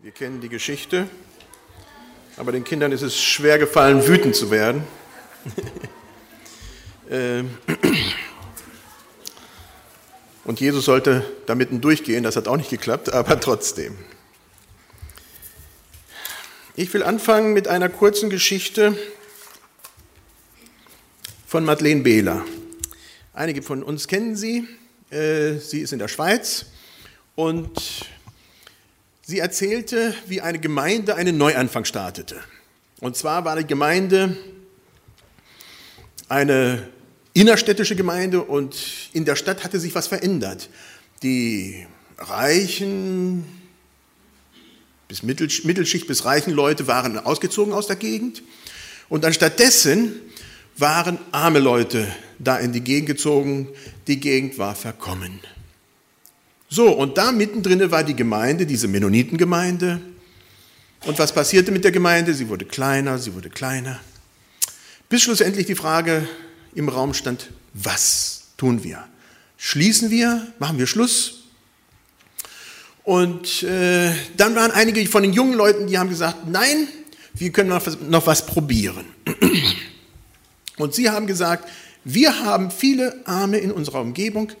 Wir kennen die Geschichte, aber den Kindern ist es schwer gefallen, wütend zu werden. Ähm, und Jesus sollte da mitten durchgehen, das hat auch nicht geklappt, aber trotzdem. Ich will anfangen mit einer kurzen Geschichte von Madeleine Behler. Einige von uns kennen sie. Äh, sie ist in der Schweiz und Sie erzählte, wie eine Gemeinde einen Neuanfang startete. Und zwar war die Gemeinde eine innerstädtische Gemeinde und in der Stadt hatte sich was verändert. Die reichen bis Mittelschicht bis reichen Leute waren ausgezogen aus der Gegend und anstattdessen waren arme Leute da in die Gegend gezogen. Die Gegend war verkommen. So, und da mittendrin war die Gemeinde, diese Mennonitengemeinde. Und was passierte mit der Gemeinde? Sie wurde kleiner, sie wurde kleiner. Bis schlussendlich die Frage im Raum stand, was tun wir? Schließen wir? Machen wir Schluss? Und äh, dann waren einige von den jungen Leuten, die haben gesagt, nein, wir können noch was, noch was probieren. Und sie haben gesagt, wir haben viele Arme in unserer Umgebung,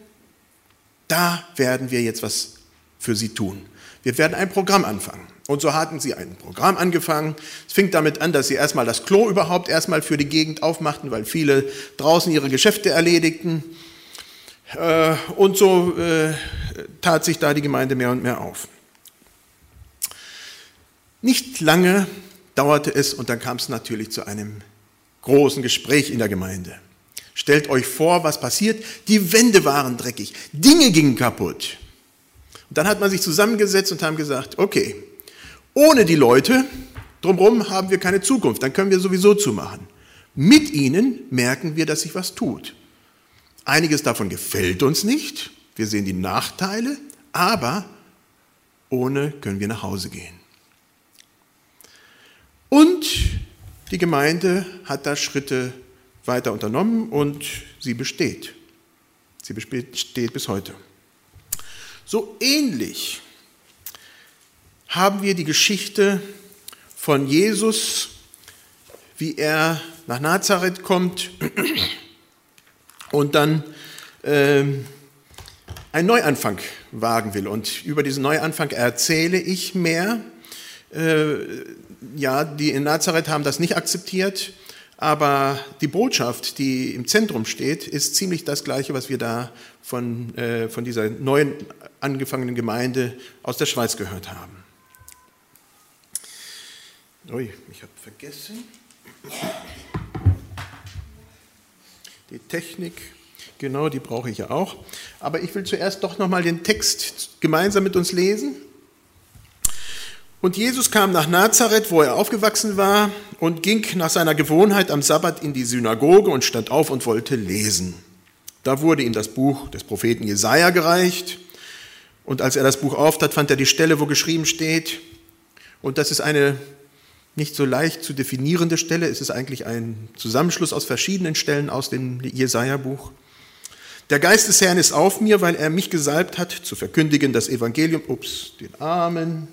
da werden wir jetzt was für sie tun. Wir werden ein Programm anfangen. Und so hatten sie ein Programm angefangen. Es fing damit an, dass sie erstmal das Klo überhaupt erstmal für die Gegend aufmachten, weil viele draußen ihre Geschäfte erledigten. Äh, und so äh, tat sich da die Gemeinde mehr und mehr auf. Nicht lange dauerte es und dann kam es natürlich zu einem großen Gespräch in der Gemeinde. Stellt euch vor, was passiert. Die Wände waren dreckig, Dinge gingen kaputt. Und dann hat man sich zusammengesetzt und haben gesagt, okay, ohne die Leute drumherum haben wir keine Zukunft, dann können wir sowieso zumachen. Mit ihnen merken wir, dass sich was tut. Einiges davon gefällt uns nicht, wir sehen die Nachteile, aber ohne können wir nach Hause gehen. Und die Gemeinde hat da Schritte weiter unternommen und sie besteht. Sie besteht bis heute. So ähnlich haben wir die Geschichte von Jesus, wie er nach Nazareth kommt und dann äh, einen Neuanfang wagen will. Und über diesen Neuanfang erzähle ich mehr. Äh, ja, die in Nazareth haben das nicht akzeptiert. Aber die Botschaft, die im Zentrum steht, ist ziemlich das Gleiche, was wir da von, äh, von dieser neuen angefangenen Gemeinde aus der Schweiz gehört haben. Ui, ich habe vergessen. Die Technik, genau, die brauche ich ja auch. Aber ich will zuerst doch nochmal den Text gemeinsam mit uns lesen. Und Jesus kam nach Nazareth, wo er aufgewachsen war, und ging nach seiner Gewohnheit am Sabbat in die Synagoge und stand auf und wollte lesen. Da wurde ihm das Buch des Propheten Jesaja gereicht. Und als er das Buch auftat, fand er die Stelle, wo geschrieben steht. Und das ist eine nicht so leicht zu definierende Stelle. Es ist eigentlich ein Zusammenschluss aus verschiedenen Stellen aus dem Jesaja-Buch. Der Geist des Herrn ist auf mir, weil er mich gesalbt hat, zu verkündigen das Evangelium, ups, den Armen,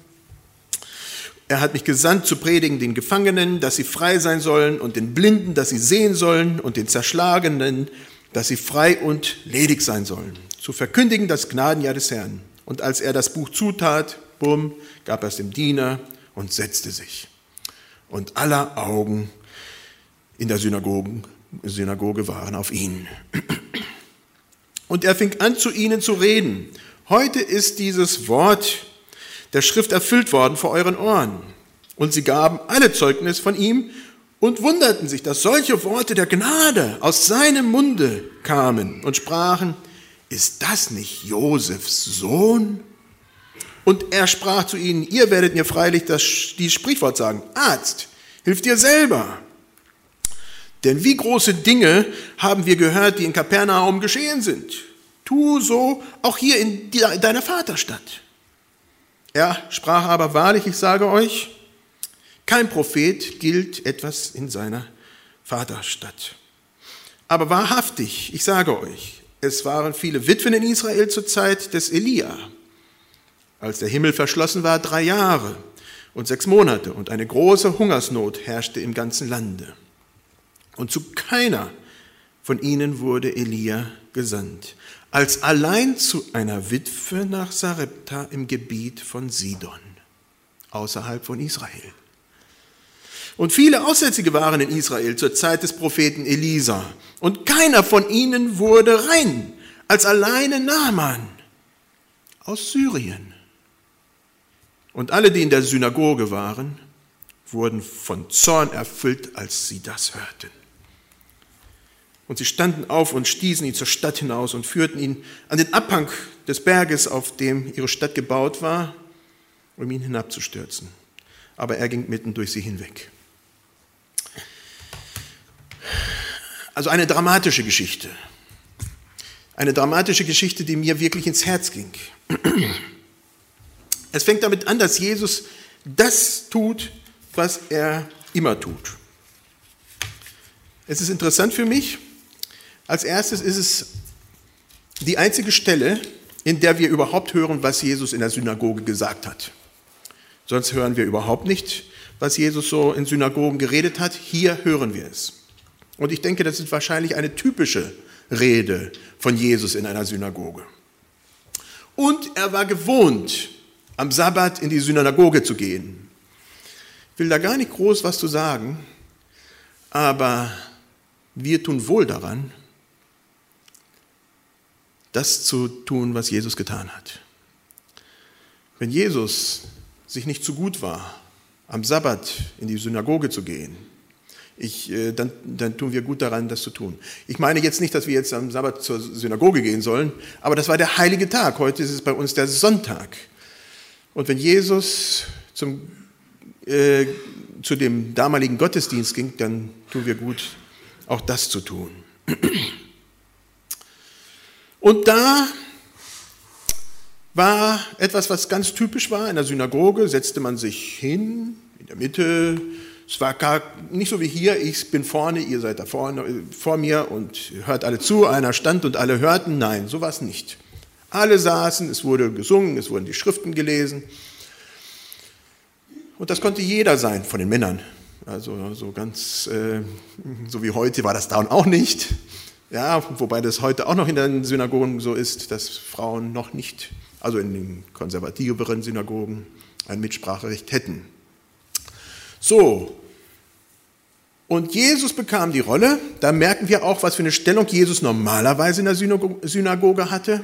er hat mich gesandt zu predigen den Gefangenen, dass sie frei sein sollen und den Blinden, dass sie sehen sollen und den Zerschlagenen, dass sie frei und ledig sein sollen. Zu verkündigen das Gnadenjahr des Herrn. Und als er das Buch zutat, bumm, gab er es dem Diener und setzte sich. Und aller Augen in der Synagoge, Synagoge waren auf ihn. Und er fing an, zu ihnen zu reden. Heute ist dieses Wort der Schrift erfüllt worden vor euren Ohren. Und sie gaben alle Zeugnis von ihm und wunderten sich, dass solche Worte der Gnade aus seinem Munde kamen und sprachen, ist das nicht Josefs Sohn? Und er sprach zu ihnen, ihr werdet mir freilich das, dieses Sprichwort sagen, Arzt, hilf dir selber. Denn wie große Dinge haben wir gehört, die in Kapernaum geschehen sind. Tu so auch hier in deiner Vaterstadt. Er sprach aber wahrlich, ich sage euch, kein Prophet gilt etwas in seiner Vaterstadt. Aber wahrhaftig, ich sage euch, es waren viele Witwen in Israel zur Zeit des Elia, als der Himmel verschlossen war, drei Jahre, und sechs Monate und eine große Hungersnot herrschte im ganzen Lande. Und zu keiner von ihnen wurde Elia gesandt, als allein zu einer Witwe nach Sarepta im Gebiet von Sidon, außerhalb von Israel. Und viele Aussätzige waren in Israel zur Zeit des Propheten Elisa. Und keiner von ihnen wurde rein, als alleine Naaman aus Syrien. Und alle, die in der Synagoge waren, wurden von Zorn erfüllt, als sie das hörten. Und sie standen auf und stießen ihn zur Stadt hinaus und führten ihn an den Abhang des Berges, auf dem ihre Stadt gebaut war, um ihn hinabzustürzen. Aber er ging mitten durch sie hinweg. Also eine dramatische Geschichte. Eine dramatische Geschichte, die mir wirklich ins Herz ging. Es fängt damit an, dass Jesus das tut, was er immer tut. Es ist interessant für mich. Als erstes ist es die einzige Stelle, in der wir überhaupt hören, was Jesus in der Synagoge gesagt hat. Sonst hören wir überhaupt nicht, was Jesus so in Synagogen geredet hat. Hier hören wir es. Und ich denke, das ist wahrscheinlich eine typische Rede von Jesus in einer Synagoge. Und er war gewohnt, am Sabbat in die Synagoge zu gehen. Ich will da gar nicht groß was zu sagen, aber wir tun wohl daran, das zu tun, was Jesus getan hat. Wenn Jesus sich nicht zu gut war, am Sabbat in die Synagoge zu gehen, ich, äh, dann, dann tun wir gut daran, das zu tun. Ich meine jetzt nicht, dass wir jetzt am Sabbat zur Synagoge gehen sollen, aber das war der heilige Tag. Heute ist es bei uns der Sonntag. Und wenn Jesus zum, äh, zu dem damaligen Gottesdienst ging, dann tun wir gut, auch das zu tun. Und da war etwas, was ganz typisch war. In der Synagoge setzte man sich hin, in der Mitte, es war gar nicht so wie hier, ich bin vorne, ihr seid da vorne, vor mir und hört alle zu, einer stand und alle hörten. Nein, so war es nicht. Alle saßen, es wurde gesungen, es wurden die Schriften gelesen. Und das konnte jeder sein von den Männern. Also so ganz, äh, so wie heute war das da und auch nicht. Ja, wobei das heute auch noch in den Synagogen so ist, dass Frauen noch nicht, also in den konservativeren Synagogen, ein Mitspracherecht hätten. So, und Jesus bekam die Rolle. Da merken wir auch, was für eine Stellung Jesus normalerweise in der Synagoge hatte.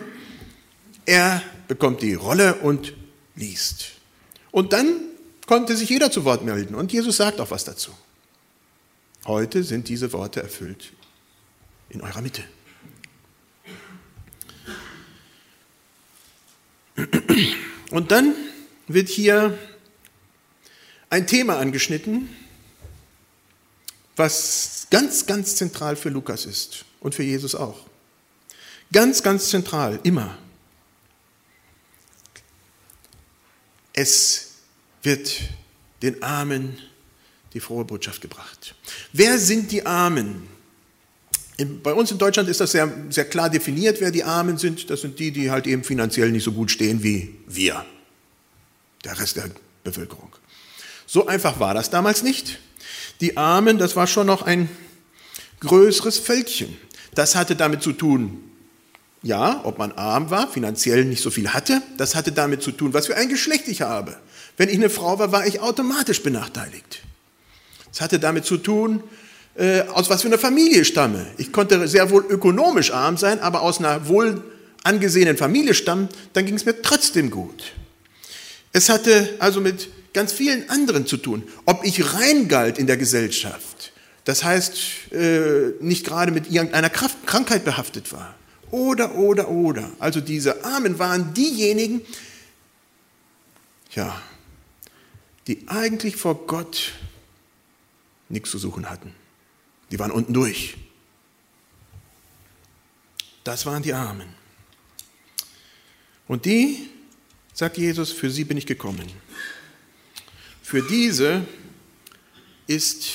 Er bekommt die Rolle und liest. Und dann konnte sich jeder zu Wort melden. Und Jesus sagt auch was dazu. Heute sind diese Worte erfüllt in eurer Mitte. Und dann wird hier ein Thema angeschnitten, was ganz, ganz zentral für Lukas ist und für Jesus auch. Ganz, ganz zentral, immer. Es wird den Armen die frohe Botschaft gebracht. Wer sind die Armen? Bei uns in Deutschland ist das sehr, sehr klar definiert, wer die Armen sind. Das sind die, die halt eben finanziell nicht so gut stehen wie wir, der Rest der Bevölkerung. So einfach war das damals nicht. Die Armen, das war schon noch ein größeres Völkchen. Das hatte damit zu tun, ja, ob man arm war, finanziell nicht so viel hatte, das hatte damit zu tun, was für ein Geschlecht ich habe. Wenn ich eine Frau war, war ich automatisch benachteiligt. Es hatte damit zu tun, äh, aus was für einer Familie stamme. Ich konnte sehr wohl ökonomisch arm sein, aber aus einer wohl angesehenen Familie stammen, dann ging es mir trotzdem gut. Es hatte also mit ganz vielen anderen zu tun. Ob ich rein galt in der Gesellschaft, das heißt äh, nicht gerade mit irgendeiner Kraft, Krankheit behaftet war. Oder, oder, oder. Also diese Armen waren diejenigen, ja, die eigentlich vor Gott nichts zu suchen hatten. Die waren unten durch. Das waren die Armen. Und die, sagt Jesus, für sie bin ich gekommen. Für diese ist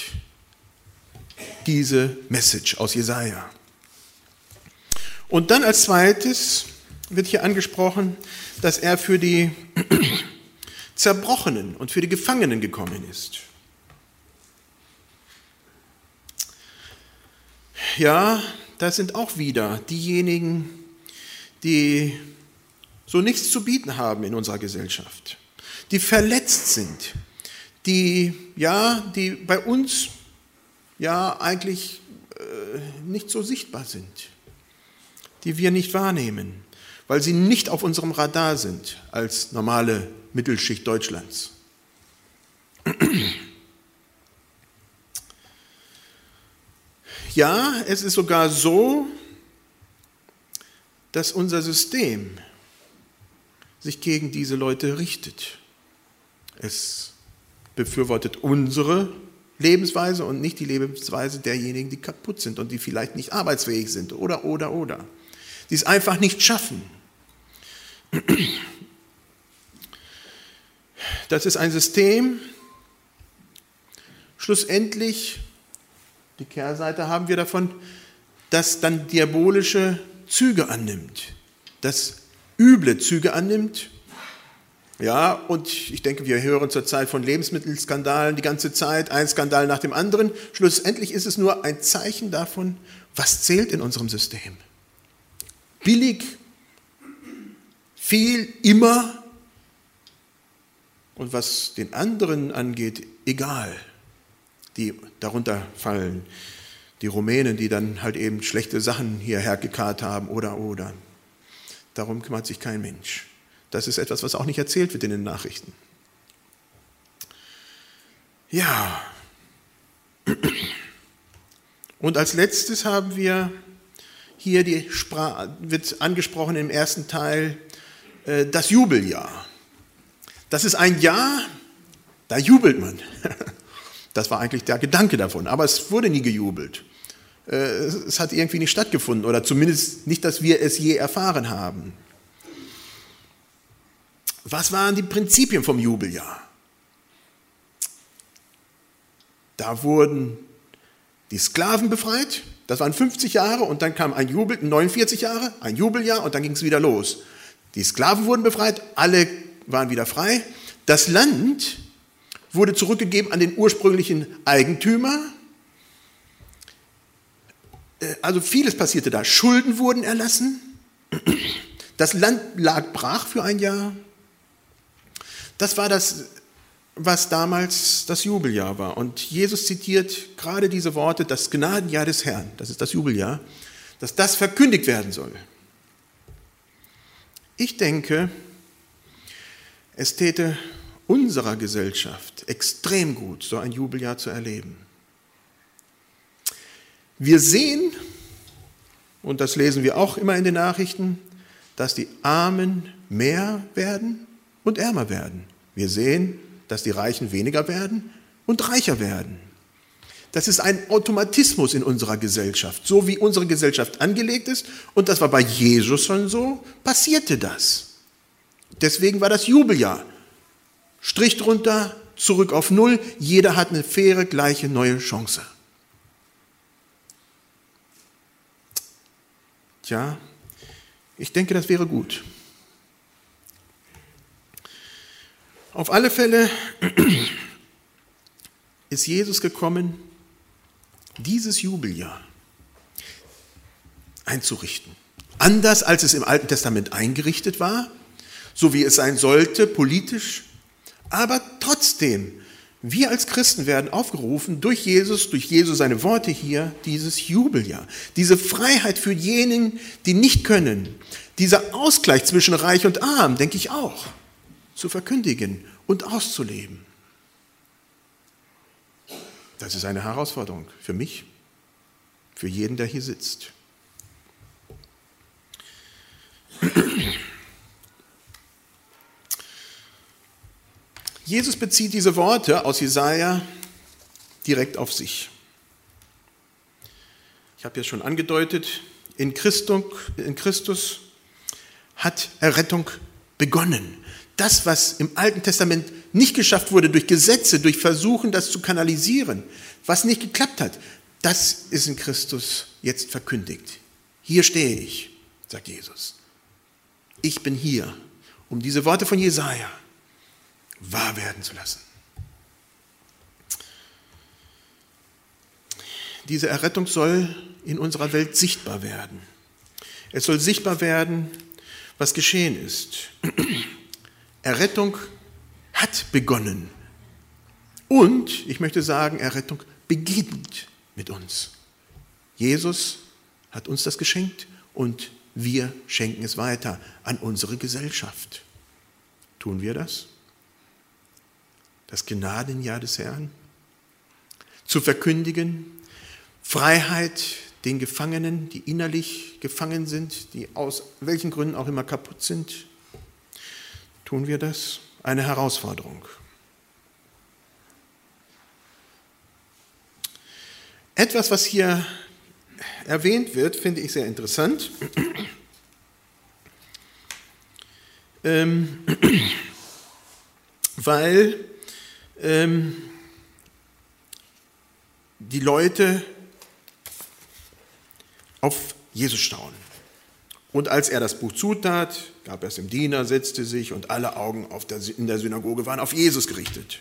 diese Message aus Jesaja. Und dann als zweites wird hier angesprochen, dass er für die, Zerbrochenen und für die Gefangenen gekommen ist. Ja, das sind auch wieder diejenigen, die so nichts zu bieten haben in unserer Gesellschaft, die verletzt sind, die ja, die bei uns ja eigentlich äh, nicht so sichtbar sind, die wir nicht wahrnehmen, weil sie nicht auf unserem Radar sind als normale Mittelschicht Deutschlands. Ja, es ist sogar so, dass unser System sich gegen diese Leute richtet. Es befürwortet unsere Lebensweise und nicht die Lebensweise derjenigen, die kaputt sind und die vielleicht nicht arbeitsfähig sind oder, oder, oder. Die es einfach nicht schaffen. Das ist ein System, schlussendlich, die Kehrseite haben wir davon, das dann diabolische Züge annimmt, das üble Züge annimmt ja, und ich denke, wir hören zurzeit von Lebensmittelskandalen die ganze Zeit, ein Skandal nach dem anderen. Schlussendlich ist es nur ein Zeichen davon, was zählt in unserem System. Billig, viel, immer und was den anderen angeht, egal, die darunter fallen. Die Rumänen, die dann halt eben schlechte Sachen hierher gekarrt haben oder oder. Darum kümmert sich kein Mensch. Das ist etwas, was auch nicht erzählt wird in den Nachrichten. Ja. Und als letztes haben wir hier die Sprache, wird angesprochen im ersten Teil, äh, das Jubeljahr. Das ist ein Jahr, da jubelt man. Das war eigentlich der Gedanke davon, aber es wurde nie gejubelt. Äh, es hat irgendwie nicht stattgefunden oder zumindest nicht, dass wir es je erfahren haben. Was waren die Prinzipien vom Jubeljahr? Da wurden die Sklaven befreit, das waren 50 Jahre und dann kam ein Jubel, 49 Jahre, ein Jubeljahr und dann ging es wieder los. Die Sklaven wurden befreit, alle waren wieder frei. Das Land wurde zurückgegeben an den ursprünglichen Eigentümer. Äh, also vieles passierte da. Schulden wurden erlassen. Das Land lag brach für ein Jahr. Das war das, was damals das Jubeljahr war. Und Jesus zitiert gerade diese Worte, das Gnadenjahr des Herrn, das ist das Jubeljahr, dass das verkündigt werden soll. Ich denke, es täte unserer Gesellschaft extrem gut, so ein Jubeljahr zu erleben. Wir sehen, und das lesen wir auch immer in den Nachrichten, dass die Armen mehr werden und ärmer werden. Wir sehen, dass die Reichen weniger werden und reicher werden. Das ist ein Automatismus in unserer Gesellschaft. So wie unsere Gesellschaft angelegt ist, und das war bei Jesus schon so, passierte das. Deswegen war das Jubeljahr. Strich drunter, zurück auf Null. Jeder hat eine faire, gleiche, neue Chance. Tja, ich denke, das wäre gut. Auf alle Fälle ist Jesus gekommen, dieses Jubeljahr einzurichten. Anders als es im Alten Testament eingerichtet war, so wie es sein sollte, politisch, aber trotzdem, wir als Christen werden aufgerufen, durch Jesus, durch Jesus seine Worte hier, dieses Jubeljahr, diese Freiheit für jenen, die nicht können, dieser Ausgleich zwischen Reich und Arm, denke ich auch zu verkündigen und auszuleben. Das ist eine Herausforderung für mich, für jeden, der hier sitzt. Jesus bezieht diese Worte aus Jesaja direkt auf sich. Ich habe ja schon angedeutet, in Christus, in Christus hat Errettung begonnen das, was im Alten Testament nicht geschafft wurde durch Gesetze, durch Versuchen, das zu kanalisieren, was nicht geklappt hat, das ist in Christus jetzt verkündigt. Hier stehe ich, sagt Jesus. Ich bin hier, um diese Worte von Jesaja wahr werden zu lassen. Diese Errettung soll in unserer Welt sichtbar werden. Es soll sichtbar werden, was geschehen ist. Errettung hat begonnen. Und, ich möchte sagen, Errettung beginnt mit uns. Jesus hat uns das geschenkt und wir schenken es weiter an unsere Gesellschaft. Tun wir das? Das Gnadenjahr des Herrn? Zu verkündigen, Freiheit den Gefangenen, die innerlich gefangen sind, die aus welchen Gründen auch immer kaputt sind. Tun wir das? Eine Herausforderung. Etwas, was hier erwähnt wird, finde ich sehr interessant. Ähm, weil ähm, die Leute auf Jesus staunen. Und als er das Buch zutat, gab er es dem Diener, setzte sich und alle Augen der, in der Synagoge waren auf Jesus gerichtet.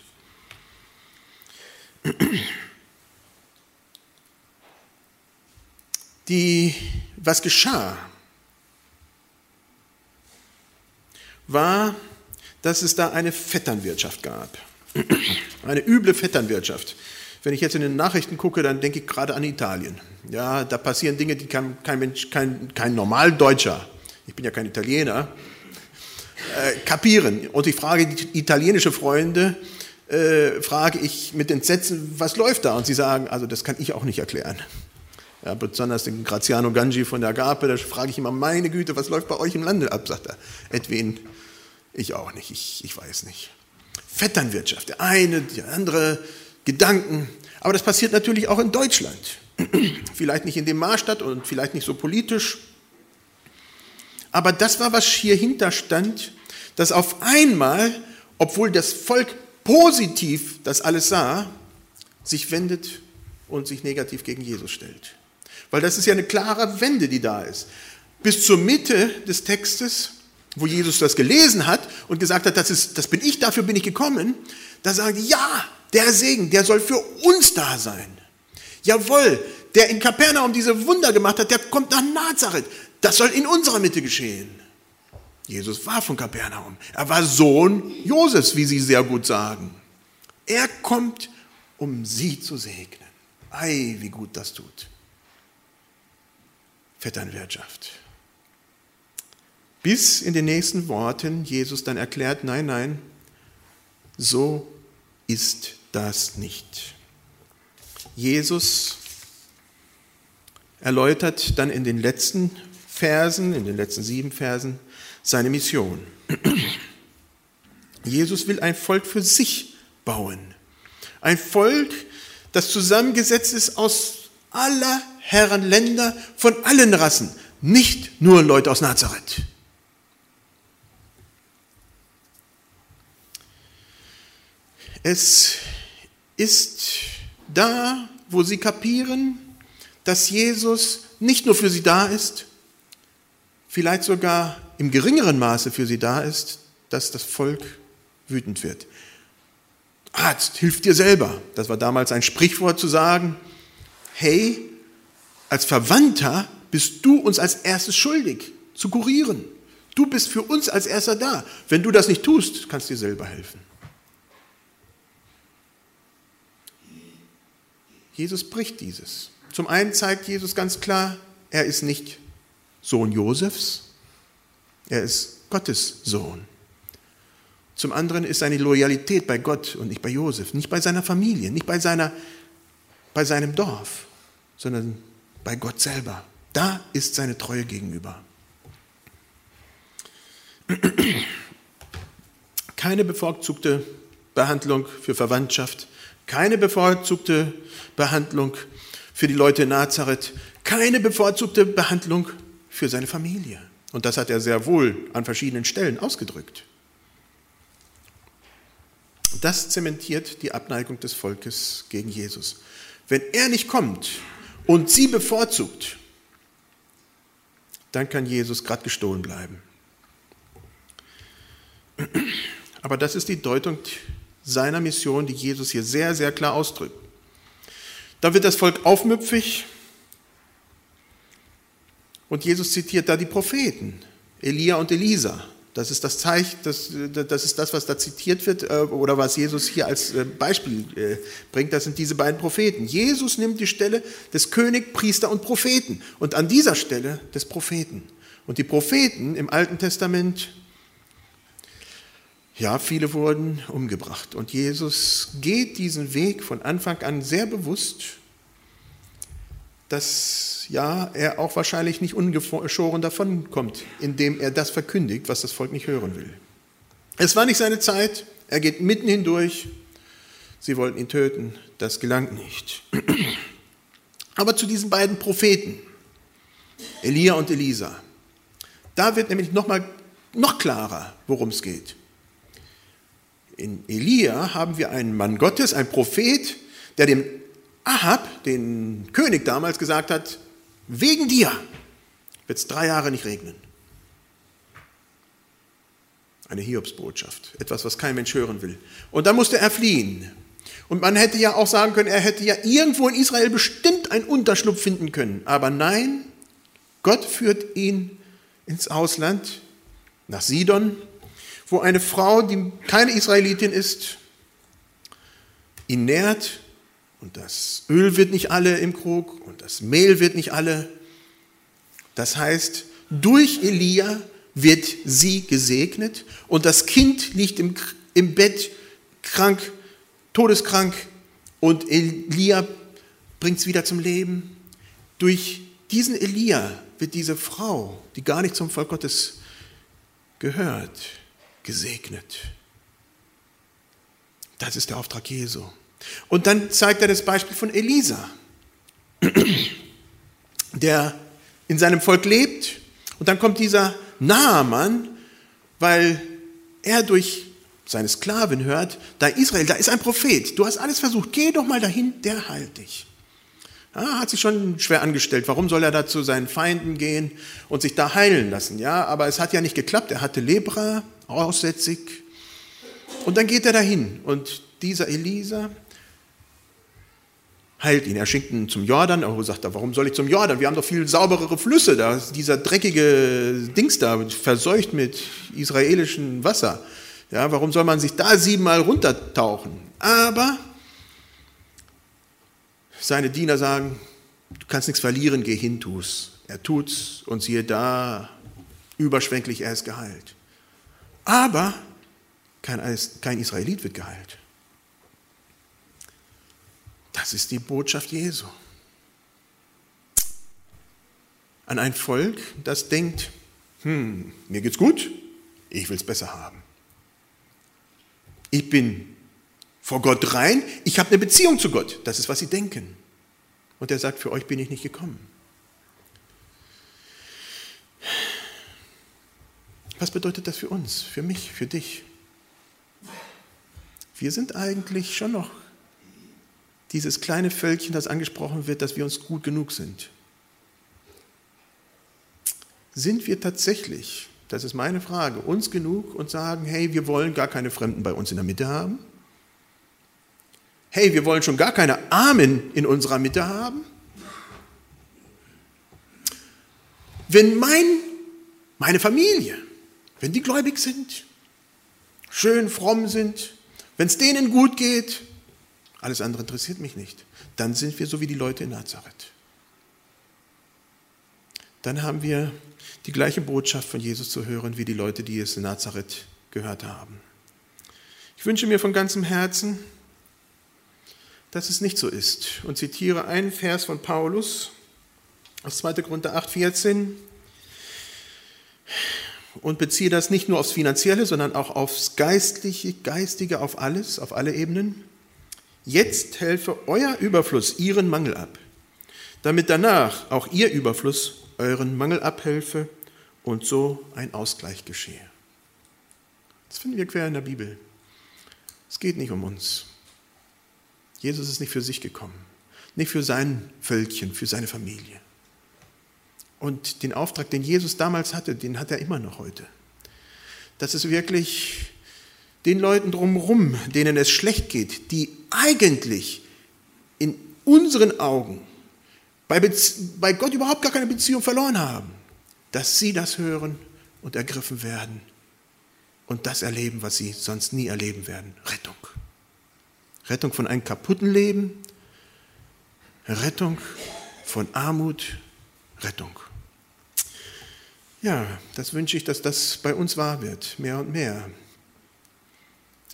Die, was geschah, war, dass es da eine Vetternwirtschaft gab. Eine üble Vetternwirtschaft. Wenn ich jetzt in den Nachrichten gucke, dann denke ich gerade an Italien. Ja, da passieren Dinge, die kein, kein Mensch, kein, kein Normaldeutscher, ich bin ja kein Italiener, äh, kapieren. Und ich frage die italienische Freunde, äh, frage ich mit Entsetzen, was läuft da? Und sie sagen, also das kann ich auch nicht erklären. Ja, besonders den Graziano Gangi von der Agape, da frage ich immer, meine Güte, was läuft bei euch im Lande ab? Sagt er. Edwin, ich auch nicht, ich, ich weiß nicht. Vetternwirtschaft, der eine, der andere, Gedanken. Aber das passiert natürlich auch in Deutschland. vielleicht nicht in dem Maßstab und vielleicht nicht so politisch. Aber das war, was hier hinterstand, dass auf einmal, obwohl das Volk positiv das alles sah, sich wendet und sich negativ gegen Jesus stellt. Weil das ist ja eine klare Wende, die da ist. Bis zur Mitte des Textes, wo Jesus das gelesen hat und gesagt hat, das, ist, das bin ich, dafür bin ich gekommen, da sagen die, ja, der Segen, der soll für uns da sein. Jawohl, der in Kapernaum diese Wunder gemacht hat, der kommt nach Nazareth. Das soll in unserer Mitte geschehen. Jesus war von Kapernaum. Er war Sohn Josefs, wie Sie sehr gut sagen. Er kommt, um sie zu segnen. Ei, wie gut das tut. Vetternwirtschaft. Bis in den nächsten Worten Jesus dann erklärt, nein, nein, so ist das nicht. Jesus erläutert dann in den letzten Versen, in den letzten sieben Versen, seine Mission. Jesus will ein Volk für sich bauen. Ein Volk, das zusammengesetzt ist aus aller Herren Länder, von allen Rassen, nicht nur Leute aus Nazareth. Es ist da, wo sie kapieren, dass Jesus nicht nur für sie da ist, vielleicht sogar im geringeren Maße für sie da ist, dass das Volk wütend wird. Arzt, hilf dir selber. Das war damals ein Sprichwort zu sagen, hey, als Verwandter bist du uns als erstes schuldig zu kurieren. Du bist für uns als erster da. Wenn du das nicht tust, kannst du dir selber helfen. Jesus bricht dieses. Zum einen zeigt Jesus ganz klar, er ist nicht Sohn Josefs, er ist Gottes Sohn. Zum anderen ist seine Loyalität bei Gott und nicht bei Josef, nicht bei seiner Familie, nicht bei, seiner, bei seinem Dorf, sondern bei Gott selber. Da ist seine Treue gegenüber. Keine bevorzugte Behandlung für Verwandtschaft, keine bevorzugte Behandlung für die Leute in Nazareth, keine bevorzugte Behandlung für seine Familie. Und das hat er sehr wohl an verschiedenen Stellen ausgedrückt. Das zementiert die Abneigung des Volkes gegen Jesus. Wenn er nicht kommt und sie bevorzugt, dann kann Jesus gerade gestohlen bleiben. Aber das ist die Deutung seiner Mission, die Jesus hier sehr, sehr klar ausdrückt. Da wird das Volk aufmüpfig und Jesus zitiert da die Propheten, Elia und Elisa. Das ist das Zeichen, das, das ist das, was da zitiert wird äh, oder was Jesus hier als äh, Beispiel äh, bringt. Das sind diese beiden Propheten. Jesus nimmt die Stelle des König, Priester und Propheten und an dieser Stelle des Propheten. Und die Propheten im Alten Testament, ja, viele wurden umgebracht. Und Jesus geht diesen Weg von Anfang an sehr bewusst, dass ja, er auch wahrscheinlich nicht ungeschoren davonkommt, indem er das verkündigt, was das Volk nicht hören will. Es war nicht seine Zeit, er geht mitten hindurch, sie wollten ihn töten, das gelang nicht. Aber zu diesen beiden Propheten, Elia und Elisa, da wird nämlich noch, mal, noch klarer, worum es geht. In Elia haben wir einen Mann Gottes, einen Prophet, der dem Ahab, den König damals, gesagt hat, Wegen dir wird es drei Jahre nicht regnen. Eine Hiobsbotschaft, etwas, was kein Mensch hören will. Und dann musste er fliehen. Und man hätte ja auch sagen können, er hätte ja irgendwo in Israel bestimmt einen Unterschlupf finden können. Aber nein, Gott führt ihn ins Ausland, nach Sidon, wo eine Frau, die keine Israelitin ist, ihn nährt und das Öl wird nicht alle im Krug und das Mehl wird nicht alle. Das heißt, durch Elia wird sie gesegnet und das Kind liegt im, im Bett krank, todeskrank und Elia bringt es wieder zum Leben. Durch diesen Elia wird diese Frau, die gar nicht zum Volk Gottes gehört, gesegnet. Das ist der Auftrag Jesu. Und dann zeigt er das Beispiel von Elisa, der in seinem Volk lebt. Und dann kommt dieser Naaman, weil er durch seine Sklavin hört, da Israel, da ist ein Prophet, du hast alles versucht, geh doch mal dahin, der heilt dich. Ja, hat sich schon schwer angestellt. Warum soll er da zu seinen Feinden gehen und sich da heilen lassen? Ja, aber es hat ja nicht geklappt. Er hatte Lepra, aussätzig. Und dann geht er dahin. Und dieser Elisa, heilt ihn. Er schickt ihn zum Jordan. Er sagt er, warum soll ich zum Jordan? Wir haben doch viel sauberere Flüsse. Da dieser dreckige Dings da, verseucht mit israelischem Wasser. Ja, warum soll man sich da siebenmal runtertauchen? Aber seine Diener sagen, du kannst nichts verlieren, geh hin, tu's. Er tut's und siehe da, überschwänglich, er ist geheilt. Aber kein, Israelit wird geheilt. Das ist die Botschaft Jesu. An ein Volk, das denkt, hm, mir geht's gut, ich will es besser haben. Ich bin vor Gott rein, ich habe eine Beziehung zu Gott. Das ist, was sie denken. Und er sagt, für euch bin ich nicht gekommen. Was bedeutet das für uns, für mich, für dich? Wir sind eigentlich schon noch dieses kleine Völkchen, das angesprochen wird, dass wir uns gut genug sind. Sind wir tatsächlich, das ist meine Frage, uns genug und sagen, hey, wir wollen gar keine Fremden bei uns in der Mitte haben? Hey, wir wollen schon gar keine Armen in unserer Mitte haben? Wenn mein, meine Familie, wenn die gläubig sind, schön fromm sind, wenn es denen gut geht, alles andere interessiert mich nicht. Dann sind wir so wie die Leute in Nazareth. Dann haben wir die gleiche Botschaft von Jesus zu hören wie die Leute, die es in Nazareth gehört haben. Ich wünsche mir von ganzem Herzen, dass es nicht so ist und zitiere einen Vers von Paulus aus 2. Korinther 8, 14 und beziehe das nicht nur aufs Finanzielle, sondern auch aufs Geistliche, Geistige, auf alles, auf alle Ebenen. Jetzt helfe euer Überfluss ihren Mangel ab, damit danach auch ihr Überfluss euren Mangel abhelfe und so ein Ausgleich geschehe. Das finden wir quer in der Bibel. Es geht nicht um uns. Jesus ist nicht für sich gekommen, nicht für sein Völkchen, für seine Familie. Und den Auftrag, den Jesus damals hatte, den hat er immer noch heute. Das ist wirklich den Leuten drumherum, denen es schlecht geht, die eigentlich in unseren Augen bei, bei Gott überhaupt gar keine Beziehung verloren haben, dass sie das hören und ergriffen werden und das erleben, was sie sonst nie erleben werden. Rettung. Rettung von einem kaputten Leben, Rettung von Armut, Rettung. Ja, das wünsche ich, dass das bei uns wahr wird, mehr und mehr.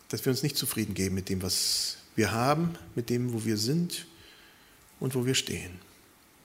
Dass wir uns nicht zufrieden geben mit dem, was wir haben, mit dem, wo wir sind und wo wir stehen.